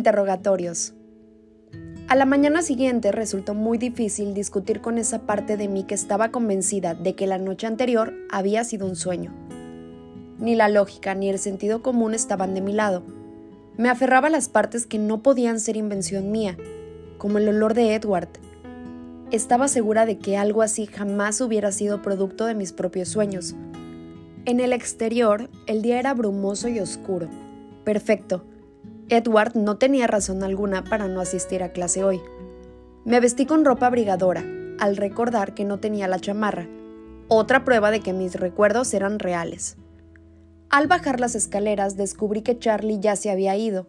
Interrogatorios. A la mañana siguiente resultó muy difícil discutir con esa parte de mí que estaba convencida de que la noche anterior había sido un sueño. Ni la lógica ni el sentido común estaban de mi lado. Me aferraba a las partes que no podían ser invención mía, como el olor de Edward. Estaba segura de que algo así jamás hubiera sido producto de mis propios sueños. En el exterior, el día era brumoso y oscuro. Perfecto, Edward no tenía razón alguna para no asistir a clase hoy. Me vestí con ropa abrigadora, al recordar que no tenía la chamarra, otra prueba de que mis recuerdos eran reales. Al bajar las escaleras descubrí que Charlie ya se había ido.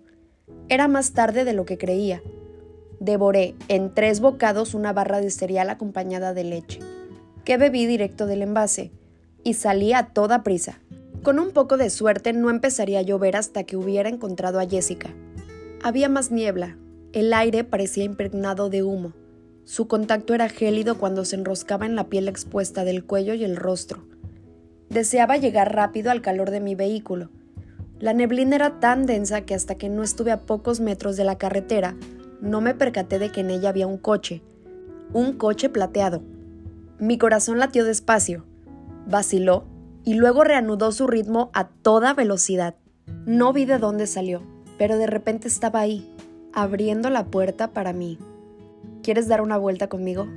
Era más tarde de lo que creía. Devoré en tres bocados una barra de cereal acompañada de leche, que bebí directo del envase, y salí a toda prisa. Con un poco de suerte no empezaría a llover hasta que hubiera encontrado a Jessica. Había más niebla, el aire parecía impregnado de humo. Su contacto era gélido cuando se enroscaba en la piel expuesta del cuello y el rostro. Deseaba llegar rápido al calor de mi vehículo. La neblina era tan densa que hasta que no estuve a pocos metros de la carretera, no me percaté de que en ella había un coche. Un coche plateado. Mi corazón latió despacio. Vaciló y luego reanudó su ritmo a toda velocidad. No vi de dónde salió, pero de repente estaba ahí, abriendo la puerta para mí. ¿Quieres dar una vuelta conmigo?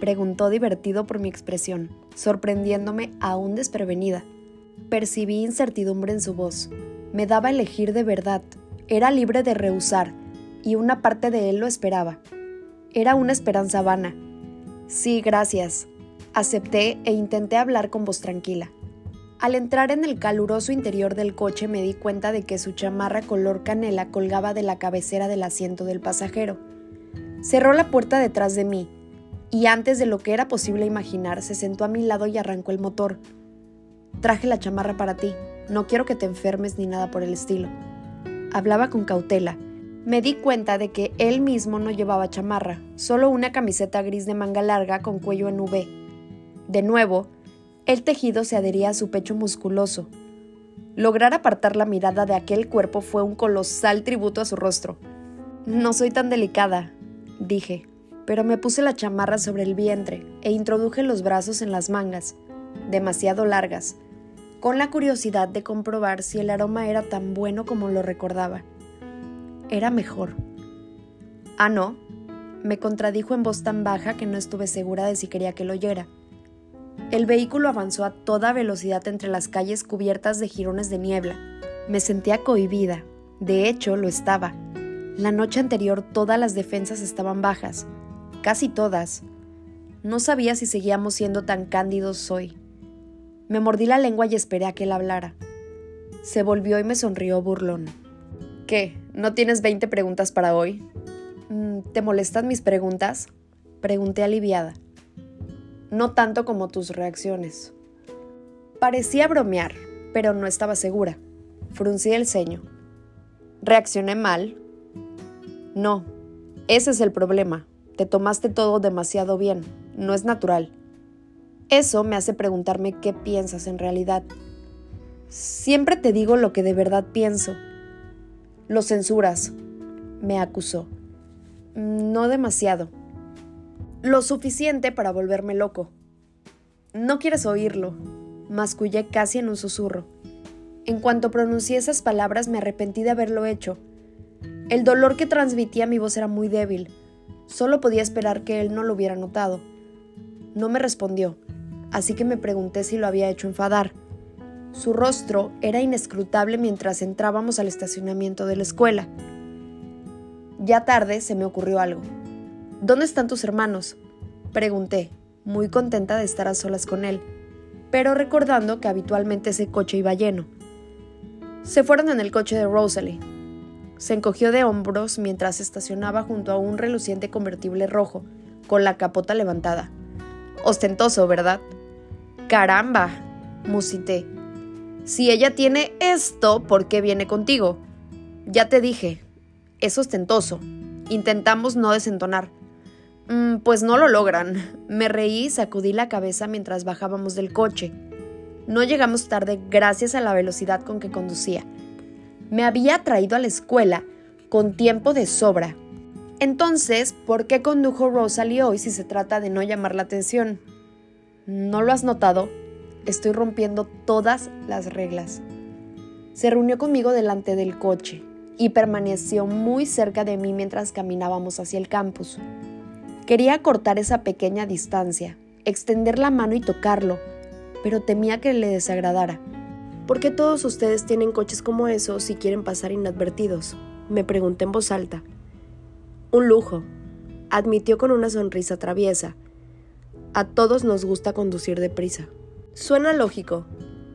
Preguntó divertido por mi expresión, sorprendiéndome aún desprevenida. Percibí incertidumbre en su voz. Me daba a elegir de verdad. Era libre de rehusar, y una parte de él lo esperaba. Era una esperanza vana. Sí, gracias. Acepté e intenté hablar con voz tranquila. Al entrar en el caluroso interior del coche me di cuenta de que su chamarra color canela colgaba de la cabecera del asiento del pasajero. Cerró la puerta detrás de mí, y antes de lo que era posible imaginar, se sentó a mi lado y arrancó el motor. Traje la chamarra para ti, no quiero que te enfermes ni nada por el estilo. Hablaba con cautela. Me di cuenta de que él mismo no llevaba chamarra, solo una camiseta gris de manga larga con cuello en V. De nuevo, el tejido se adhería a su pecho musculoso. Lograr apartar la mirada de aquel cuerpo fue un colosal tributo a su rostro. No soy tan delicada, dije, pero me puse la chamarra sobre el vientre e introduje los brazos en las mangas, demasiado largas, con la curiosidad de comprobar si el aroma era tan bueno como lo recordaba. Era mejor. Ah, no, me contradijo en voz tan baja que no estuve segura de si quería que lo oyera. El vehículo avanzó a toda velocidad entre las calles cubiertas de jirones de niebla. Me sentía cohibida. De hecho, lo estaba. La noche anterior todas las defensas estaban bajas. Casi todas. No sabía si seguíamos siendo tan cándidos hoy. Me mordí la lengua y esperé a que él hablara. Se volvió y me sonrió burlón. ¿Qué? ¿No tienes 20 preguntas para hoy? Mm, ¿Te molestan mis preguntas? Pregunté aliviada no tanto como tus reacciones. Parecía bromear, pero no estaba segura. Fruncí el ceño. ¿Reaccioné mal? No, ese es el problema. Te tomaste todo demasiado bien, no es natural. Eso me hace preguntarme qué piensas en realidad. Siempre te digo lo que de verdad pienso. Lo censuras, me acusó. No demasiado. Lo suficiente para volverme loco. No quieres oírlo, mascullé casi en un susurro. En cuanto pronuncié esas palabras me arrepentí de haberlo hecho. El dolor que transmitía mi voz era muy débil. Solo podía esperar que él no lo hubiera notado. No me respondió, así que me pregunté si lo había hecho enfadar. Su rostro era inescrutable mientras entrábamos al estacionamiento de la escuela. Ya tarde se me ocurrió algo. ¿Dónde están tus hermanos? Pregunté, muy contenta de estar a solas con él, pero recordando que habitualmente ese coche iba lleno. Se fueron en el coche de Rosalie. Se encogió de hombros mientras estacionaba junto a un reluciente convertible rojo, con la capota levantada. Ostentoso, ¿verdad? Caramba, musité. Si ella tiene esto, ¿por qué viene contigo? Ya te dije, es ostentoso. Intentamos no desentonar. Mm, pues no lo logran. Me reí y sacudí la cabeza mientras bajábamos del coche. No llegamos tarde gracias a la velocidad con que conducía. Me había traído a la escuela con tiempo de sobra. Entonces, ¿por qué condujo Rosalie hoy si se trata de no llamar la atención? ¿No lo has notado? Estoy rompiendo todas las reglas. Se reunió conmigo delante del coche y permaneció muy cerca de mí mientras caminábamos hacia el campus. Quería cortar esa pequeña distancia, extender la mano y tocarlo, pero temía que le desagradara. ¿Por qué todos ustedes tienen coches como esos si quieren pasar inadvertidos? Me pregunté en voz alta. Un lujo, admitió con una sonrisa traviesa. A todos nos gusta conducir deprisa. Suena lógico,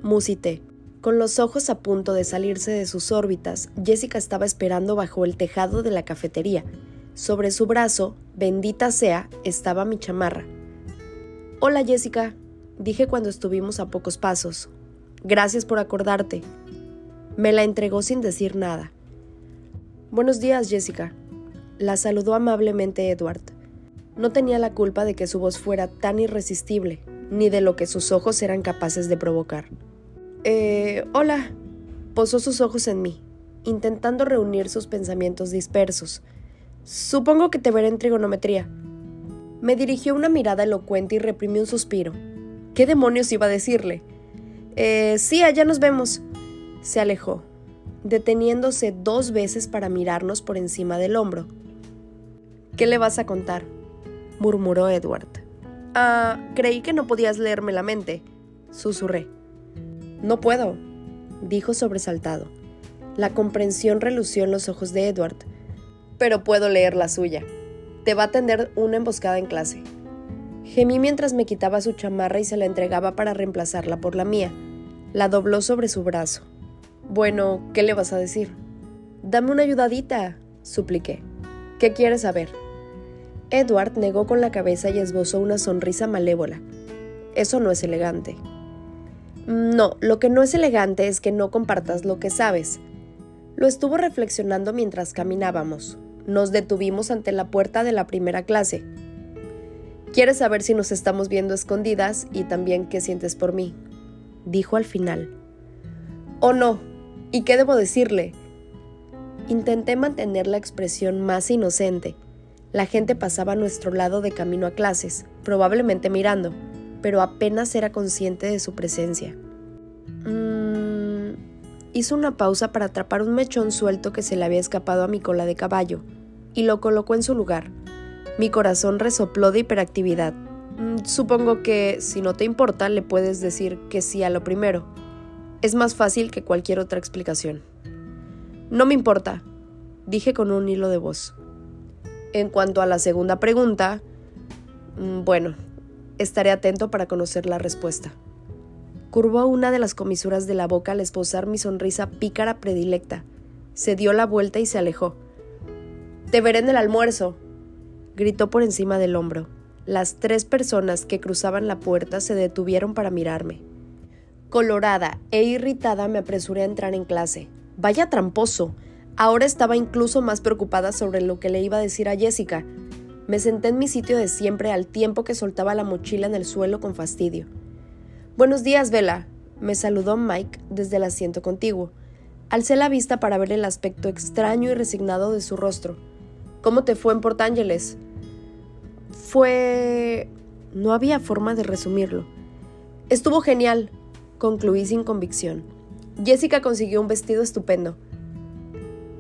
musité. Con los ojos a punto de salirse de sus órbitas, Jessica estaba esperando bajo el tejado de la cafetería. Sobre su brazo, bendita sea, estaba mi chamarra. Hola Jessica, dije cuando estuvimos a pocos pasos. Gracias por acordarte. Me la entregó sin decir nada. Buenos días, Jessica. La saludó amablemente Edward. No tenía la culpa de que su voz fuera tan irresistible, ni de lo que sus ojos eran capaces de provocar. Eh, hola. Posó sus ojos en mí, intentando reunir sus pensamientos dispersos. Supongo que te veré en trigonometría. Me dirigió una mirada elocuente y reprimió un suspiro. ¿Qué demonios iba a decirle? Eh, sí, allá nos vemos. Se alejó, deteniéndose dos veces para mirarnos por encima del hombro. ¿Qué le vas a contar? murmuró Edward. Ah, creí que no podías leerme la mente, susurré. No puedo, dijo sobresaltado. La comprensión relució en los ojos de Edward, pero puedo leer la suya. Te va a tender una emboscada en clase. Gemí mientras me quitaba su chamarra y se la entregaba para reemplazarla por la mía. La dobló sobre su brazo. Bueno, ¿qué le vas a decir? Dame una ayudadita, supliqué. ¿Qué quieres saber? Edward negó con la cabeza y esbozó una sonrisa malévola. Eso no es elegante. No, lo que no es elegante es que no compartas lo que sabes. Lo estuvo reflexionando mientras caminábamos. Nos detuvimos ante la puerta de la primera clase. ¿Quieres saber si nos estamos viendo escondidas y también qué sientes por mí? Dijo al final. Oh no, ¿y qué debo decirle? Intenté mantener la expresión más inocente. La gente pasaba a nuestro lado de camino a clases, probablemente mirando, pero apenas era consciente de su presencia. Hizo una pausa para atrapar un mechón suelto que se le había escapado a mi cola de caballo y lo colocó en su lugar. Mi corazón resopló de hiperactividad. Mm, supongo que, si no te importa, le puedes decir que sí a lo primero. Es más fácil que cualquier otra explicación. No me importa, dije con un hilo de voz. En cuanto a la segunda pregunta, mm, bueno, estaré atento para conocer la respuesta. Curvó una de las comisuras de la boca al esposar mi sonrisa pícara predilecta. Se dio la vuelta y se alejó. Te veré en el almuerzo, gritó por encima del hombro. Las tres personas que cruzaban la puerta se detuvieron para mirarme. Colorada e irritada me apresuré a entrar en clase. Vaya tramposo. Ahora estaba incluso más preocupada sobre lo que le iba a decir a Jessica. Me senté en mi sitio de siempre al tiempo que soltaba la mochila en el suelo con fastidio. Buenos días, Vela, me saludó Mike desde el asiento contiguo. Alcé la vista para ver el aspecto extraño y resignado de su rostro. ¿Cómo te fue en Port Ángeles? Fue... No había forma de resumirlo. Estuvo genial, concluí sin convicción. Jessica consiguió un vestido estupendo.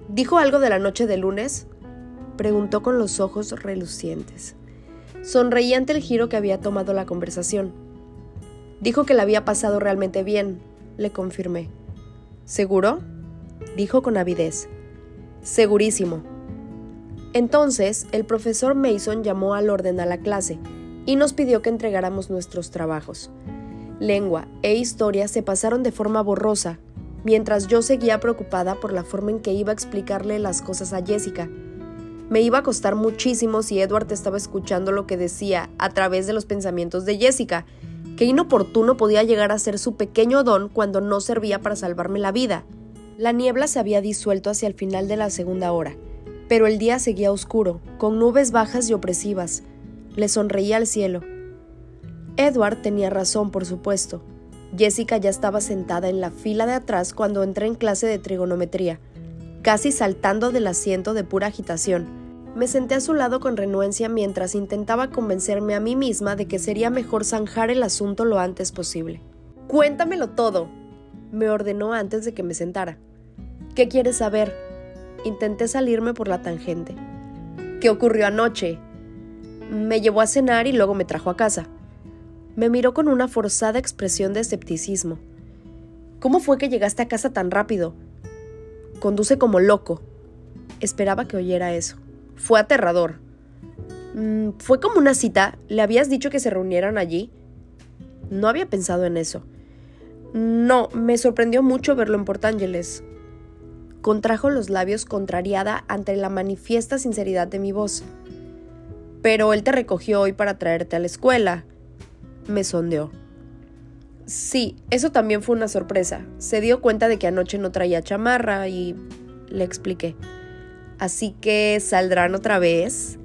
¿Dijo algo de la noche de lunes? Preguntó con los ojos relucientes. Sonreí ante el giro que había tomado la conversación. Dijo que la había pasado realmente bien, le confirmé. ¿Seguro? dijo con avidez. Segurísimo. Entonces, el profesor Mason llamó al orden a la clase y nos pidió que entregáramos nuestros trabajos. Lengua e historia se pasaron de forma borrosa, mientras yo seguía preocupada por la forma en que iba a explicarle las cosas a Jessica. Me iba a costar muchísimo si Edward estaba escuchando lo que decía a través de los pensamientos de Jessica, Qué inoportuno podía llegar a ser su pequeño don cuando no servía para salvarme la vida. La niebla se había disuelto hacia el final de la segunda hora, pero el día seguía oscuro, con nubes bajas y opresivas. Le sonreía al cielo. Edward tenía razón, por supuesto. Jessica ya estaba sentada en la fila de atrás cuando entré en clase de trigonometría. casi saltando del asiento de pura agitación. Me senté a su lado con renuencia mientras intentaba convencerme a mí misma de que sería mejor zanjar el asunto lo antes posible. Cuéntamelo todo, me ordenó antes de que me sentara. ¿Qué quieres saber? Intenté salirme por la tangente. ¿Qué ocurrió anoche? Me llevó a cenar y luego me trajo a casa. Me miró con una forzada expresión de escepticismo. ¿Cómo fue que llegaste a casa tan rápido? Conduce como loco. Esperaba que oyera eso. Fue aterrador. Mm, ¿Fue como una cita? ¿Le habías dicho que se reunieran allí? No había pensado en eso. No, me sorprendió mucho verlo en Port Ángeles. Contrajo los labios contrariada ante la manifiesta sinceridad de mi voz. Pero él te recogió hoy para traerte a la escuela. Me sondeó. Sí, eso también fue una sorpresa. Se dio cuenta de que anoche no traía chamarra y le expliqué. Así que saldrán otra vez.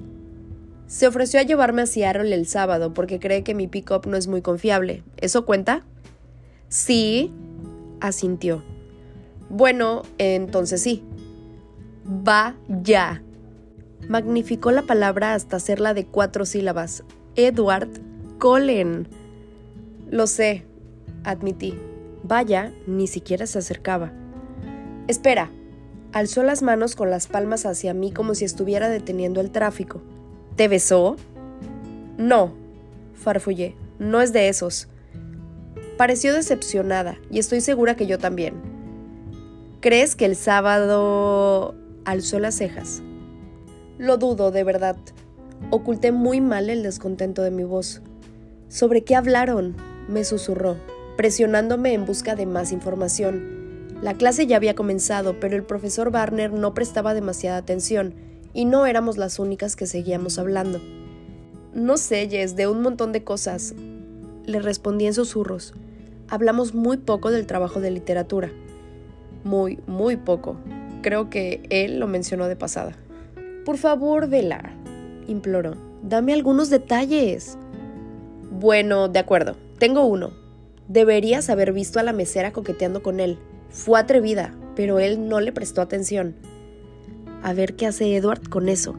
Se ofreció a llevarme a Seattle el sábado porque cree que mi pick-up no es muy confiable. ¿Eso cuenta? Sí, asintió. Bueno, entonces sí. Va ya. Magnificó la palabra hasta hacerla de cuatro sílabas. Edward Cullen. Lo sé, admití. Vaya, ni siquiera se acercaba. Espera. Alzó las manos con las palmas hacia mí como si estuviera deteniendo el tráfico. ¿Te besó? No, farfullé. No es de esos. Pareció decepcionada, y estoy segura que yo también. ¿Crees que el sábado... alzó las cejas? Lo dudo, de verdad. Oculté muy mal el descontento de mi voz. ¿Sobre qué hablaron? me susurró, presionándome en busca de más información. La clase ya había comenzado, pero el profesor Barner no prestaba demasiada atención, y no éramos las únicas que seguíamos hablando. No sé, Jess, de un montón de cosas. Le respondí en susurros. Hablamos muy poco del trabajo de literatura. Muy, muy poco. Creo que él lo mencionó de pasada. Por favor, Vela, imploró. Dame algunos detalles. Bueno, de acuerdo. Tengo uno. Deberías haber visto a la mesera coqueteando con él. Fue atrevida, pero él no le prestó atención. A ver qué hace Edward con eso.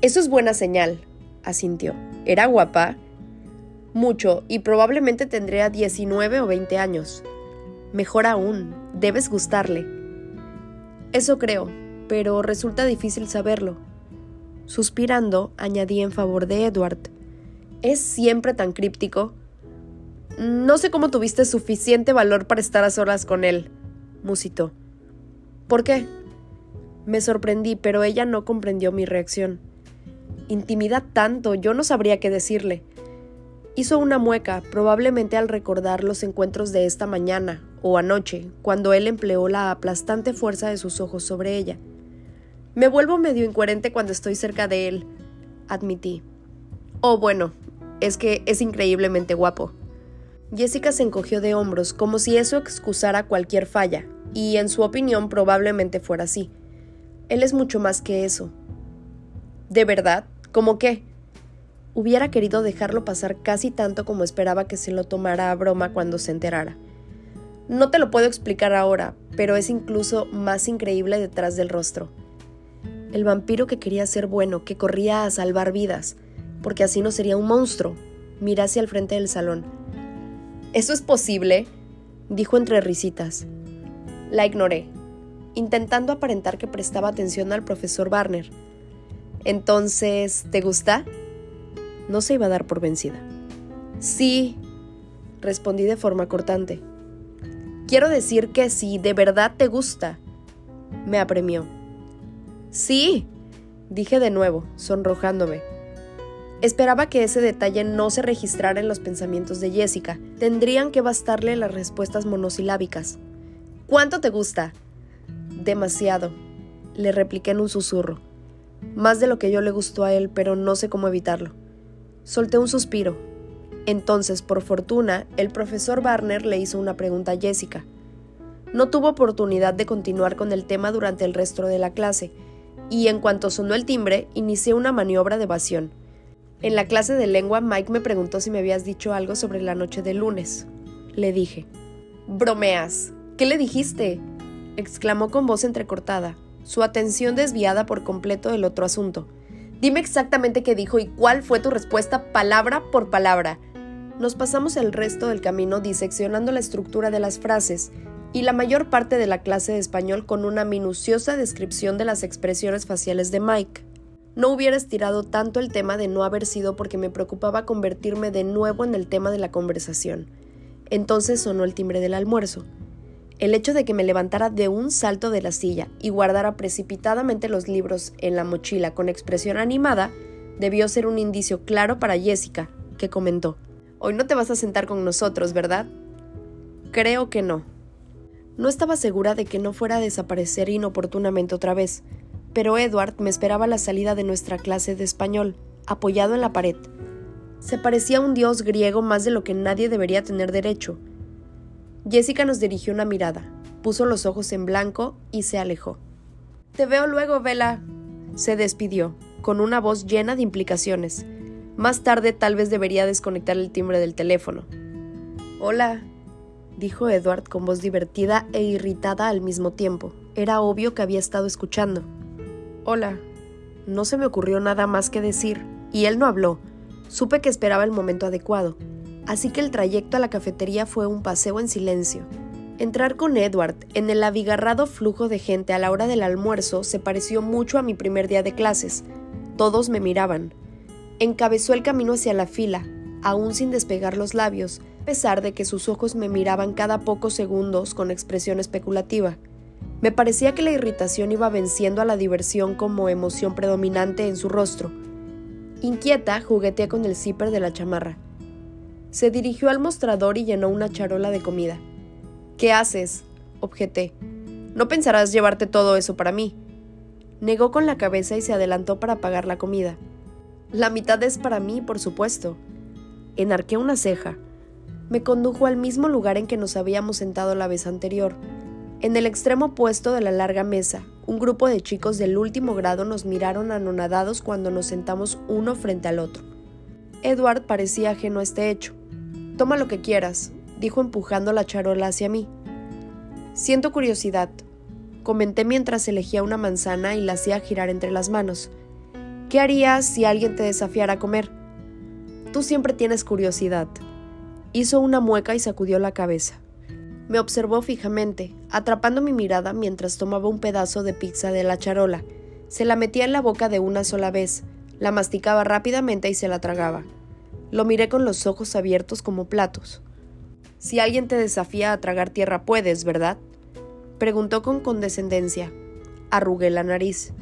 Eso es buena señal, asintió. ¿Era guapa? Mucho, y probablemente tendría 19 o 20 años. Mejor aún, debes gustarle. Eso creo, pero resulta difícil saberlo. Suspirando, añadí en favor de Edward. Es siempre tan críptico. No sé cómo tuviste suficiente valor para estar a solas con él, musitó. ¿Por qué? Me sorprendí, pero ella no comprendió mi reacción. Intimida tanto, yo no sabría qué decirle. Hizo una mueca, probablemente al recordar los encuentros de esta mañana o anoche, cuando él empleó la aplastante fuerza de sus ojos sobre ella. Me vuelvo medio incoherente cuando estoy cerca de él, admití. Oh, bueno, es que es increíblemente guapo. Jessica se encogió de hombros como si eso excusara cualquier falla, y en su opinión probablemente fuera así. Él es mucho más que eso. ¿De verdad? ¿Cómo qué? Hubiera querido dejarlo pasar casi tanto como esperaba que se lo tomara a broma cuando se enterara. No te lo puedo explicar ahora, pero es incluso más increíble detrás del rostro el vampiro que quería ser bueno, que corría a salvar vidas, porque así no sería un monstruo. Miré hacia el frente del salón. ¿Eso es posible? dijo entre risitas. La ignoré, intentando aparentar que prestaba atención al profesor Barner. Entonces, ¿te gusta? No se iba a dar por vencida. Sí, respondí de forma cortante. Quiero decir que sí, de verdad te gusta. Me apremió. Sí, dije de nuevo, sonrojándome. Esperaba que ese detalle no se registrara en los pensamientos de Jessica. Tendrían que bastarle las respuestas monosilábicas. ¿Cuánto te gusta? Demasiado, le repliqué en un susurro. Más de lo que yo le gustó a él, pero no sé cómo evitarlo. Solté un suspiro. Entonces, por fortuna, el profesor Barner le hizo una pregunta a Jessica. No tuvo oportunidad de continuar con el tema durante el resto de la clase, y en cuanto sonó el timbre, inicié una maniobra de evasión. En la clase de lengua, Mike me preguntó si me habías dicho algo sobre la noche del lunes. Le dije. Bromeas. ¿Qué le dijiste? exclamó con voz entrecortada, su atención desviada por completo del otro asunto. Dime exactamente qué dijo y cuál fue tu respuesta palabra por palabra. Nos pasamos el resto del camino diseccionando la estructura de las frases y la mayor parte de la clase de español con una minuciosa descripción de las expresiones faciales de Mike. No hubiera estirado tanto el tema de no haber sido porque me preocupaba convertirme de nuevo en el tema de la conversación. Entonces sonó el timbre del almuerzo. El hecho de que me levantara de un salto de la silla y guardara precipitadamente los libros en la mochila con expresión animada debió ser un indicio claro para Jessica, que comentó, Hoy no te vas a sentar con nosotros, ¿verdad? Creo que no. No estaba segura de que no fuera a desaparecer inoportunamente otra vez, pero Edward me esperaba la salida de nuestra clase de español, apoyado en la pared. Se parecía a un dios griego más de lo que nadie debería tener derecho, Jessica nos dirigió una mirada, puso los ojos en blanco y se alejó. Te veo luego, Vela. Se despidió, con una voz llena de implicaciones. Más tarde tal vez debería desconectar el timbre del teléfono. Hola, dijo Edward con voz divertida e irritada al mismo tiempo. Era obvio que había estado escuchando. Hola. No se me ocurrió nada más que decir, y él no habló. Supe que esperaba el momento adecuado así que el trayecto a la cafetería fue un paseo en silencio. Entrar con Edward en el abigarrado flujo de gente a la hora del almuerzo se pareció mucho a mi primer día de clases. Todos me miraban. Encabezó el camino hacia la fila, aún sin despegar los labios, a pesar de que sus ojos me miraban cada pocos segundos con expresión especulativa. Me parecía que la irritación iba venciendo a la diversión como emoción predominante en su rostro. Inquieta, jugueteé con el zipper de la chamarra. Se dirigió al mostrador y llenó una charola de comida. ¿Qué haces? objeté. No pensarás llevarte todo eso para mí. Negó con la cabeza y se adelantó para pagar la comida. La mitad es para mí, por supuesto. Enarqué una ceja. Me condujo al mismo lugar en que nos habíamos sentado la vez anterior. En el extremo opuesto de la larga mesa, un grupo de chicos del último grado nos miraron anonadados cuando nos sentamos uno frente al otro. Edward parecía ajeno a este hecho. Toma lo que quieras, dijo empujando la charola hacia mí. Siento curiosidad, comenté mientras elegía una manzana y la hacía girar entre las manos. ¿Qué harías si alguien te desafiara a comer? Tú siempre tienes curiosidad. Hizo una mueca y sacudió la cabeza. Me observó fijamente, atrapando mi mirada mientras tomaba un pedazo de pizza de la charola. Se la metía en la boca de una sola vez, la masticaba rápidamente y se la tragaba. Lo miré con los ojos abiertos como platos. Si alguien te desafía a tragar tierra, puedes, ¿verdad? Preguntó con condescendencia. Arrugué la nariz.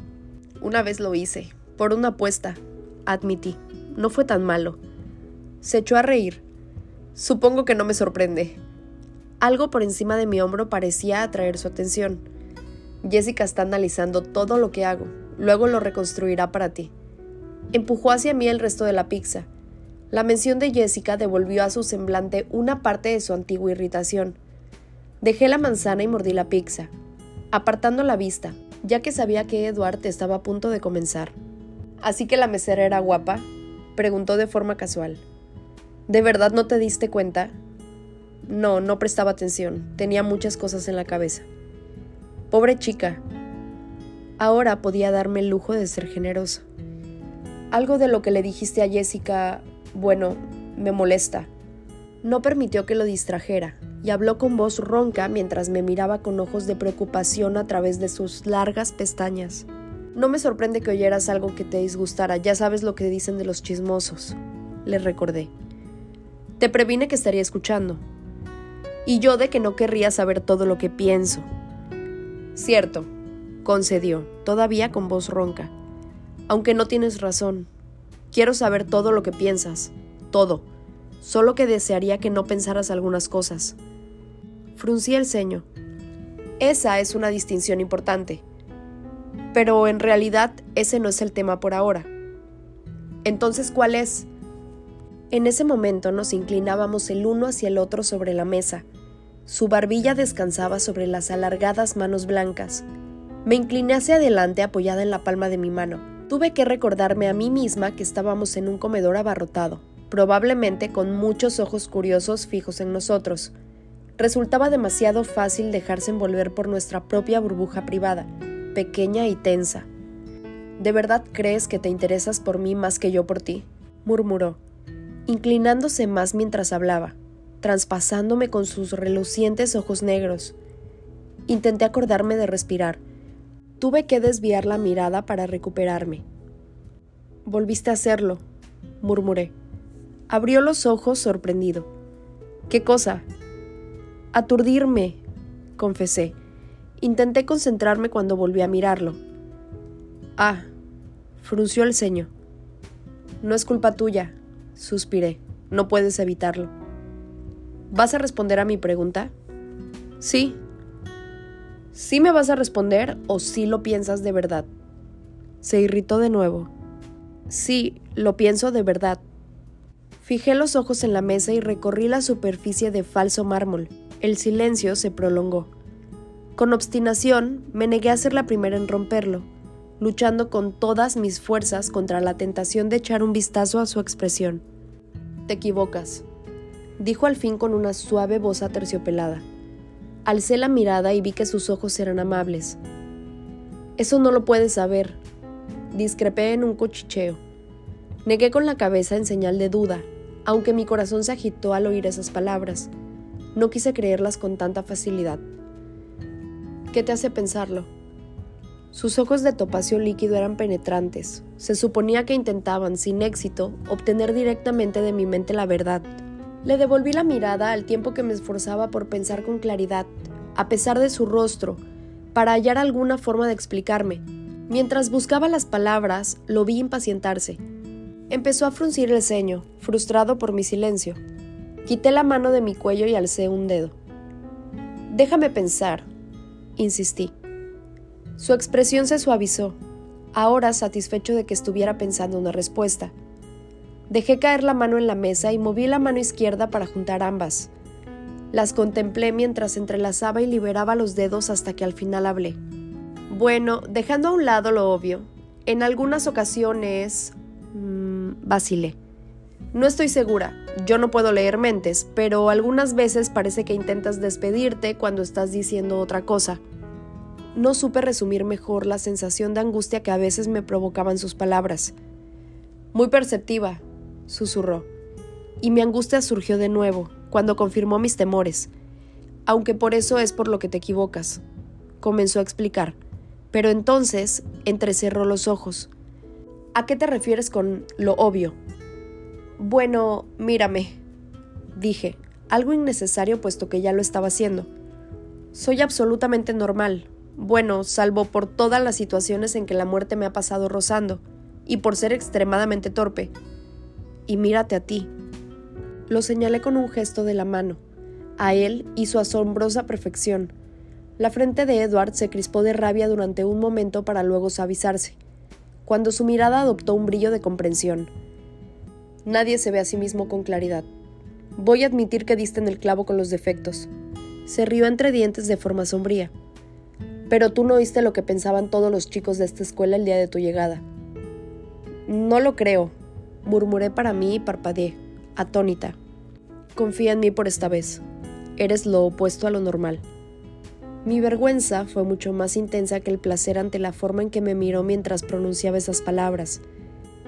Una vez lo hice, por una apuesta, admití. No fue tan malo. Se echó a reír. Supongo que no me sorprende. Algo por encima de mi hombro parecía atraer su atención. Jessica está analizando todo lo que hago. Luego lo reconstruirá para ti. Empujó hacia mí el resto de la pizza la mención de Jessica devolvió a su semblante una parte de su antigua irritación. Dejé la manzana y mordí la pizza, apartando la vista, ya que sabía que Edward estaba a punto de comenzar. ¿Así que la mesera era guapa? preguntó de forma casual. ¿De verdad no te diste cuenta? No, no prestaba atención. Tenía muchas cosas en la cabeza. Pobre chica. Ahora podía darme el lujo de ser generoso. Algo de lo que le dijiste a Jessica bueno, me molesta. No permitió que lo distrajera y habló con voz ronca mientras me miraba con ojos de preocupación a través de sus largas pestañas. No me sorprende que oyeras algo que te disgustara, ya sabes lo que dicen de los chismosos, le recordé. Te previne que estaría escuchando. Y yo de que no querría saber todo lo que pienso. Cierto, concedió, todavía con voz ronca. Aunque no tienes razón, Quiero saber todo lo que piensas, todo, solo que desearía que no pensaras algunas cosas. Fruncí el ceño. Esa es una distinción importante. Pero en realidad ese no es el tema por ahora. Entonces, ¿cuál es? En ese momento nos inclinábamos el uno hacia el otro sobre la mesa. Su barbilla descansaba sobre las alargadas manos blancas. Me incliné hacia adelante apoyada en la palma de mi mano. Tuve que recordarme a mí misma que estábamos en un comedor abarrotado, probablemente con muchos ojos curiosos fijos en nosotros. Resultaba demasiado fácil dejarse envolver por nuestra propia burbuja privada, pequeña y tensa. ¿De verdad crees que te interesas por mí más que yo por ti? murmuró, inclinándose más mientras hablaba, traspasándome con sus relucientes ojos negros. Intenté acordarme de respirar. Tuve que desviar la mirada para recuperarme. Volviste a hacerlo, murmuré. Abrió los ojos sorprendido. ¿Qué cosa? Aturdirme, confesé. Intenté concentrarme cuando volví a mirarlo. Ah, frunció el ceño. No es culpa tuya, suspiré. No puedes evitarlo. ¿Vas a responder a mi pregunta? Sí. ¿Sí me vas a responder o sí lo piensas de verdad? Se irritó de nuevo. Sí, lo pienso de verdad. Fijé los ojos en la mesa y recorrí la superficie de falso mármol. El silencio se prolongó. Con obstinación, me negué a ser la primera en romperlo, luchando con todas mis fuerzas contra la tentación de echar un vistazo a su expresión. Te equivocas, dijo al fin con una suave voz aterciopelada. Alcé la mirada y vi que sus ojos eran amables. Eso no lo puedes saber, discrepé en un cuchicheo. Negué con la cabeza en señal de duda, aunque mi corazón se agitó al oír esas palabras. No quise creerlas con tanta facilidad. ¿Qué te hace pensarlo? Sus ojos de topacio líquido eran penetrantes. Se suponía que intentaban, sin éxito, obtener directamente de mi mente la verdad. Le devolví la mirada al tiempo que me esforzaba por pensar con claridad, a pesar de su rostro, para hallar alguna forma de explicarme. Mientras buscaba las palabras, lo vi impacientarse. Empezó a fruncir el ceño, frustrado por mi silencio. Quité la mano de mi cuello y alcé un dedo. Déjame pensar, insistí. Su expresión se suavizó, ahora satisfecho de que estuviera pensando una respuesta. Dejé caer la mano en la mesa y moví la mano izquierda para juntar ambas. Las contemplé mientras entrelazaba y liberaba los dedos hasta que al final hablé. Bueno, dejando a un lado lo obvio, en algunas ocasiones... Mmm, vacilé. No estoy segura, yo no puedo leer mentes, pero algunas veces parece que intentas despedirte cuando estás diciendo otra cosa. No supe resumir mejor la sensación de angustia que a veces me provocaban sus palabras. Muy perceptiva, susurró, y mi angustia surgió de nuevo, cuando confirmó mis temores. Aunque por eso es por lo que te equivocas, comenzó a explicar. Pero entonces entrecerró los ojos. ¿A qué te refieres con lo obvio? Bueno, mírame, dije, algo innecesario puesto que ya lo estaba haciendo. Soy absolutamente normal, bueno, salvo por todas las situaciones en que la muerte me ha pasado rozando, y por ser extremadamente torpe. Y mírate a ti. Lo señalé con un gesto de la mano, a él y su asombrosa perfección, la frente de Edward se crispó de rabia durante un momento para luego suavizarse, cuando su mirada adoptó un brillo de comprensión. Nadie se ve a sí mismo con claridad. Voy a admitir que diste en el clavo con los defectos. Se rió entre dientes de forma sombría. Pero tú no oíste lo que pensaban todos los chicos de esta escuela el día de tu llegada. No lo creo, murmuré para mí y parpadeé, atónita. Confía en mí por esta vez. Eres lo opuesto a lo normal. Mi vergüenza fue mucho más intensa que el placer ante la forma en que me miró mientras pronunciaba esas palabras.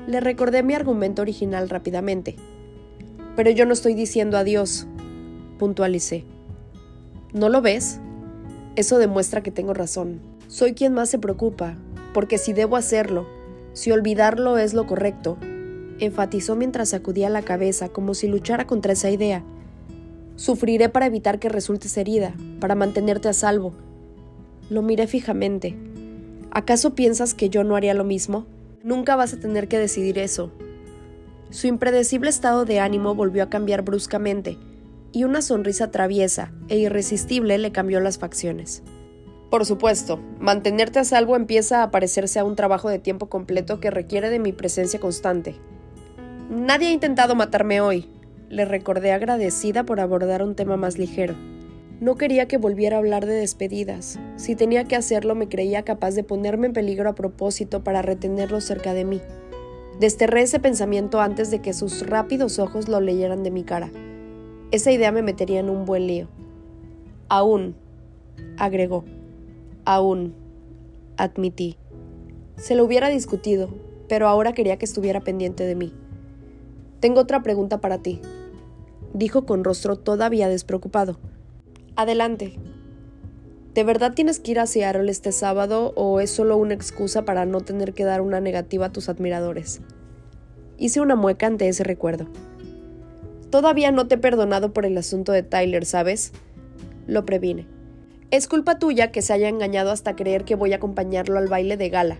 Le recordé mi argumento original rápidamente. Pero yo no estoy diciendo adiós, puntualicé. ¿No lo ves? Eso demuestra que tengo razón. Soy quien más se preocupa, porque si debo hacerlo, si olvidarlo es lo correcto, enfatizó mientras sacudía la cabeza como si luchara contra esa idea. Sufriré para evitar que resultes herida, para mantenerte a salvo. Lo miré fijamente. ¿Acaso piensas que yo no haría lo mismo? Nunca vas a tener que decidir eso. Su impredecible estado de ánimo volvió a cambiar bruscamente, y una sonrisa traviesa e irresistible le cambió las facciones. Por supuesto, mantenerte a salvo empieza a parecerse a un trabajo de tiempo completo que requiere de mi presencia constante. Nadie ha intentado matarme hoy, le recordé agradecida por abordar un tema más ligero. No quería que volviera a hablar de despedidas. Si tenía que hacerlo me creía capaz de ponerme en peligro a propósito para retenerlo cerca de mí. Desterré ese pensamiento antes de que sus rápidos ojos lo leyeran de mi cara. Esa idea me metería en un buen lío. Aún, agregó, aún, admití. Se lo hubiera discutido, pero ahora quería que estuviera pendiente de mí. Tengo otra pregunta para ti, dijo con rostro todavía despreocupado. Adelante. ¿De verdad tienes que ir a Seattle este sábado o es solo una excusa para no tener que dar una negativa a tus admiradores? Hice una mueca ante ese recuerdo. Todavía no te he perdonado por el asunto de Tyler, ¿sabes? Lo previne. Es culpa tuya que se haya engañado hasta creer que voy a acompañarlo al baile de gala.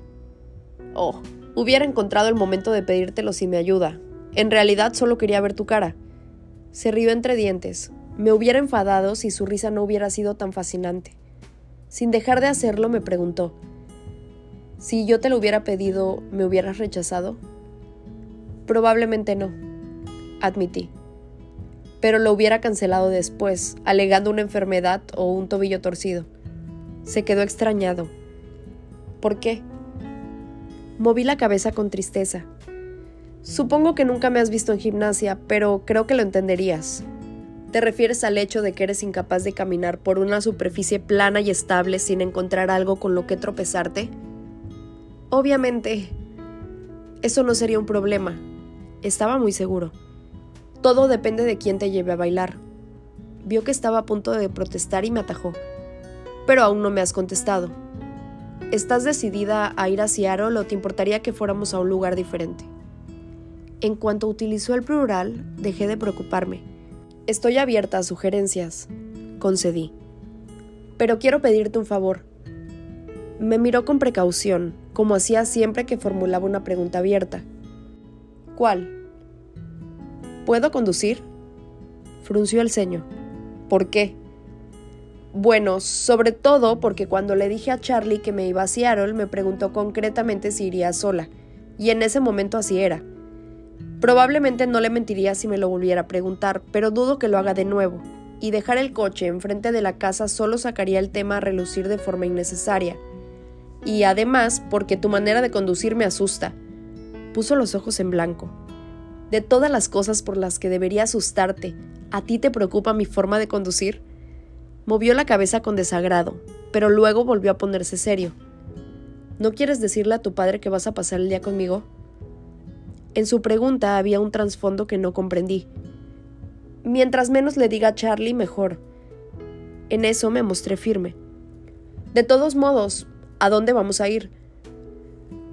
Oh, hubiera encontrado el momento de pedírtelo sin mi ayuda. En realidad solo quería ver tu cara. Se rió entre dientes. Me hubiera enfadado si su risa no hubiera sido tan fascinante. Sin dejar de hacerlo, me preguntó, si yo te lo hubiera pedido, ¿me hubieras rechazado? Probablemente no, admití pero lo hubiera cancelado después, alegando una enfermedad o un tobillo torcido. Se quedó extrañado. ¿Por qué? Moví la cabeza con tristeza. Supongo que nunca me has visto en gimnasia, pero creo que lo entenderías. ¿Te refieres al hecho de que eres incapaz de caminar por una superficie plana y estable sin encontrar algo con lo que tropezarte? Obviamente, eso no sería un problema. Estaba muy seguro. Todo depende de quién te lleve a bailar. Vio que estaba a punto de protestar y me atajó. Pero aún no me has contestado. ¿Estás decidida a ir a Seattle o te importaría que fuéramos a un lugar diferente? En cuanto utilizó el plural, dejé de preocuparme. Estoy abierta a sugerencias, concedí. Pero quiero pedirte un favor. Me miró con precaución, como hacía siempre que formulaba una pregunta abierta. ¿Cuál? ¿Puedo conducir? Frunció el ceño. ¿Por qué? Bueno, sobre todo porque cuando le dije a Charlie que me iba a Seattle, me preguntó concretamente si iría sola, y en ese momento así era. Probablemente no le mentiría si me lo volviera a preguntar, pero dudo que lo haga de nuevo, y dejar el coche enfrente de la casa solo sacaría el tema a relucir de forma innecesaria. Y además, porque tu manera de conducir me asusta. Puso los ojos en blanco. De todas las cosas por las que debería asustarte, ¿a ti te preocupa mi forma de conducir? Movió la cabeza con desagrado, pero luego volvió a ponerse serio. ¿No quieres decirle a tu padre que vas a pasar el día conmigo? En su pregunta había un trasfondo que no comprendí. Mientras menos le diga a Charlie, mejor. En eso me mostré firme. De todos modos, ¿a dónde vamos a ir?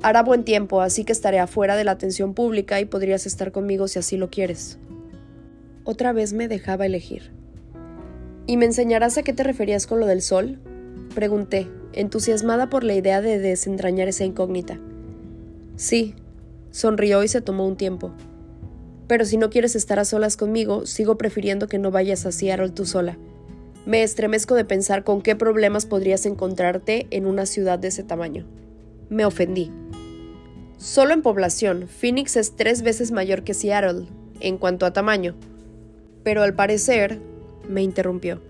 Hará buen tiempo, así que estaré afuera de la atención pública y podrías estar conmigo si así lo quieres. Otra vez me dejaba elegir. ¿Y me enseñarás a qué te referías con lo del sol? Pregunté, entusiasmada por la idea de desentrañar esa incógnita. Sí, sonrió y se tomó un tiempo. Pero si no quieres estar a solas conmigo, sigo prefiriendo que no vayas a Seattle tú sola. Me estremezco de pensar con qué problemas podrías encontrarte en una ciudad de ese tamaño. Me ofendí. Solo en población, Phoenix es tres veces mayor que Seattle, en cuanto a tamaño. Pero al parecer, me interrumpió,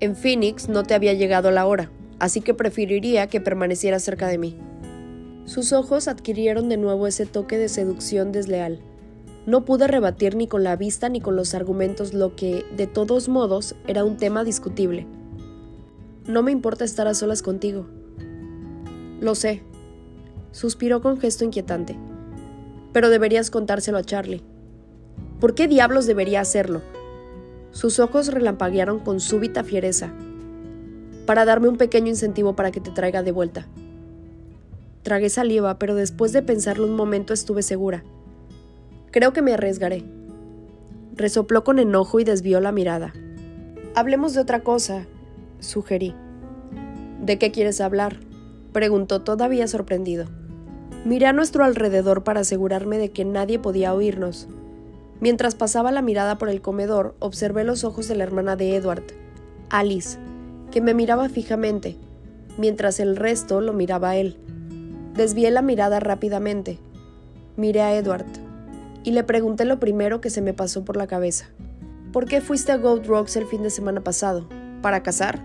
en Phoenix no te había llegado la hora, así que preferiría que permanecieras cerca de mí. Sus ojos adquirieron de nuevo ese toque de seducción desleal. No pude rebatir ni con la vista ni con los argumentos lo que, de todos modos, era un tema discutible. No me importa estar a solas contigo. Lo sé, Suspiró con gesto inquietante. Pero deberías contárselo a Charlie. ¿Por qué diablos debería hacerlo? Sus ojos relampaguearon con súbita fiereza. Para darme un pequeño incentivo para que te traiga de vuelta. Tragué saliva, pero después de pensarlo un momento estuve segura. Creo que me arriesgaré. Resopló con enojo y desvió la mirada. Hablemos de otra cosa, sugerí. ¿De qué quieres hablar? preguntó todavía sorprendido. Miré a nuestro alrededor para asegurarme de que nadie podía oírnos. Mientras pasaba la mirada por el comedor, observé los ojos de la hermana de Edward, Alice, que me miraba fijamente, mientras el resto lo miraba él. Desvié la mirada rápidamente. Miré a Edward y le pregunté lo primero que se me pasó por la cabeza. ¿Por qué fuiste a Gold Rocks el fin de semana pasado? ¿Para cazar?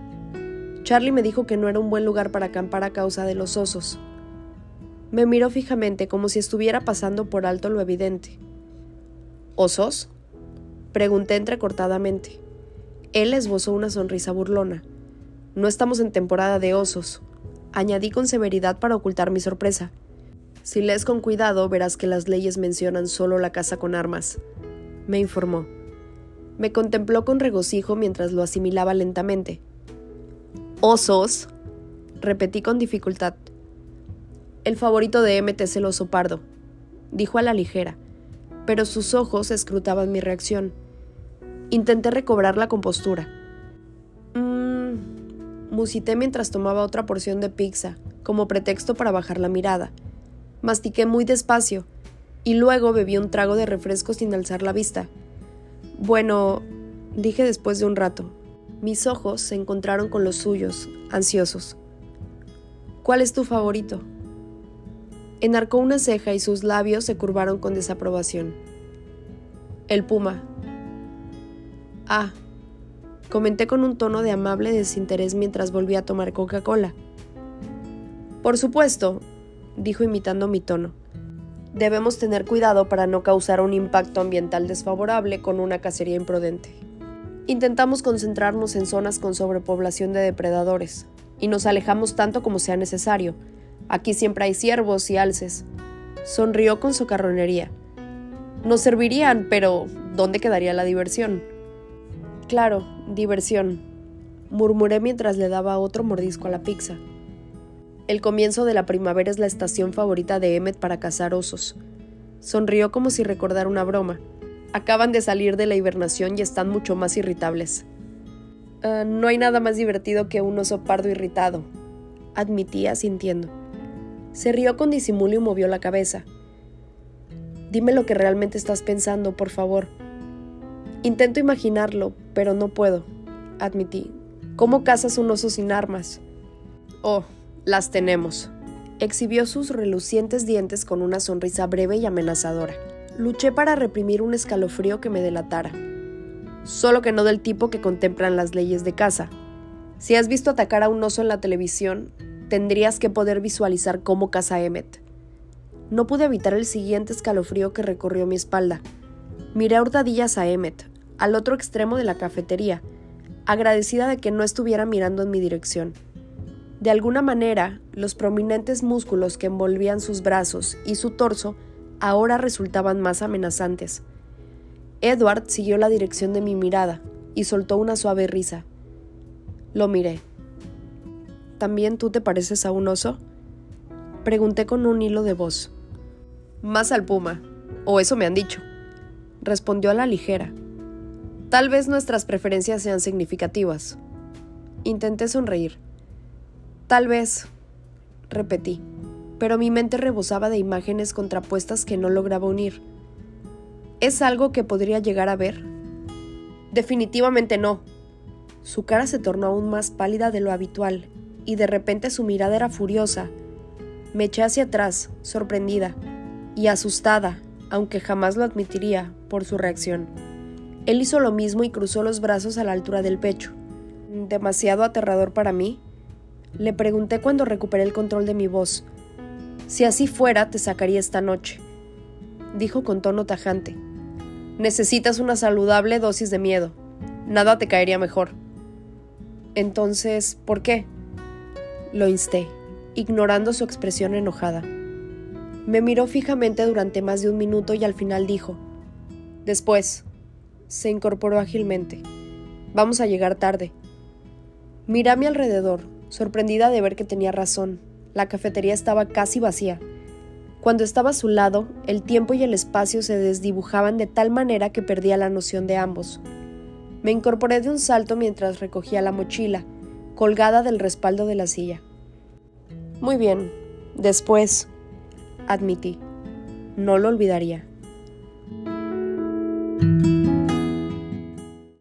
Charlie me dijo que no era un buen lugar para acampar a causa de los osos. Me miró fijamente como si estuviera pasando por alto lo evidente. ¿Osos? Pregunté entrecortadamente. Él esbozó una sonrisa burlona. No estamos en temporada de osos, añadí con severidad para ocultar mi sorpresa. Si lees con cuidado, verás que las leyes mencionan solo la caza con armas, me informó. Me contempló con regocijo mientras lo asimilaba lentamente. ¿Osos? repetí con dificultad. El favorito de Emmet es el oso pardo, dijo a la ligera, pero sus ojos escrutaban mi reacción. Intenté recobrar la compostura. Musité mientras tomaba otra porción de pizza, como pretexto para bajar la mirada. Mastiqué muy despacio, y luego bebí un trago de refresco sin alzar la vista. Bueno, dije después de un rato. Mis ojos se encontraron con los suyos, ansiosos. ¿Cuál es tu favorito? Enarcó una ceja y sus labios se curvaron con desaprobación. El puma, Ah, comenté con un tono de amable desinterés mientras volví a tomar Coca-Cola. Por supuesto, dijo imitando mi tono. Debemos tener cuidado para no causar un impacto ambiental desfavorable con una cacería imprudente. Intentamos concentrarnos en zonas con sobrepoblación de depredadores, y nos alejamos tanto como sea necesario. Aquí siempre hay ciervos y alces. Sonrió con socarronería. Nos servirían, pero ¿dónde quedaría la diversión? Claro, diversión, murmuré mientras le daba otro mordisco a la pizza. El comienzo de la primavera es la estación favorita de Emmet para cazar osos. Sonrió como si recordara una broma. Acaban de salir de la hibernación y están mucho más irritables. Ah, no hay nada más divertido que un oso pardo irritado, admitía sintiendo. Se rió con disimulo y movió la cabeza. Dime lo que realmente estás pensando, por favor. Intento imaginarlo, pero no puedo, admití. ¿Cómo cazas un oso sin armas? Oh, las tenemos. Exhibió sus relucientes dientes con una sonrisa breve y amenazadora. Luché para reprimir un escalofrío que me delatara. Solo que no del tipo que contemplan las leyes de caza. Si has visto atacar a un oso en la televisión, tendrías que poder visualizar cómo caza Emmet. No pude evitar el siguiente escalofrío que recorrió mi espalda. Miré a hurtadillas a Emmet, al otro extremo de la cafetería, agradecida de que no estuviera mirando en mi dirección. De alguna manera, los prominentes músculos que envolvían sus brazos y su torso ahora resultaban más amenazantes. Edward siguió la dirección de mi mirada y soltó una suave risa. Lo miré. ¿También tú te pareces a un oso? Pregunté con un hilo de voz. Más al puma, o eso me han dicho, respondió a la ligera. Tal vez nuestras preferencias sean significativas. Intenté sonreír. Tal vez, repetí, pero mi mente rebosaba de imágenes contrapuestas que no lograba unir. ¿Es algo que podría llegar a ver? Definitivamente no. Su cara se tornó aún más pálida de lo habitual, y de repente su mirada era furiosa. Me eché hacia atrás, sorprendida, y asustada, aunque jamás lo admitiría, por su reacción. Él hizo lo mismo y cruzó los brazos a la altura del pecho. ¿Demasiado aterrador para mí? Le pregunté cuando recuperé el control de mi voz. Si así fuera, te sacaría esta noche, dijo con tono tajante. Necesitas una saludable dosis de miedo. Nada te caería mejor. Entonces, ¿por qué? Lo insté, ignorando su expresión enojada. Me miró fijamente durante más de un minuto y al final dijo, Después, se incorporó ágilmente. Vamos a llegar tarde. Miré a mi alrededor, sorprendida de ver que tenía razón. La cafetería estaba casi vacía. Cuando estaba a su lado, el tiempo y el espacio se desdibujaban de tal manera que perdía la noción de ambos. Me incorporé de un salto mientras recogía la mochila, colgada del respaldo de la silla. Muy bien, después, admití. No lo olvidaría.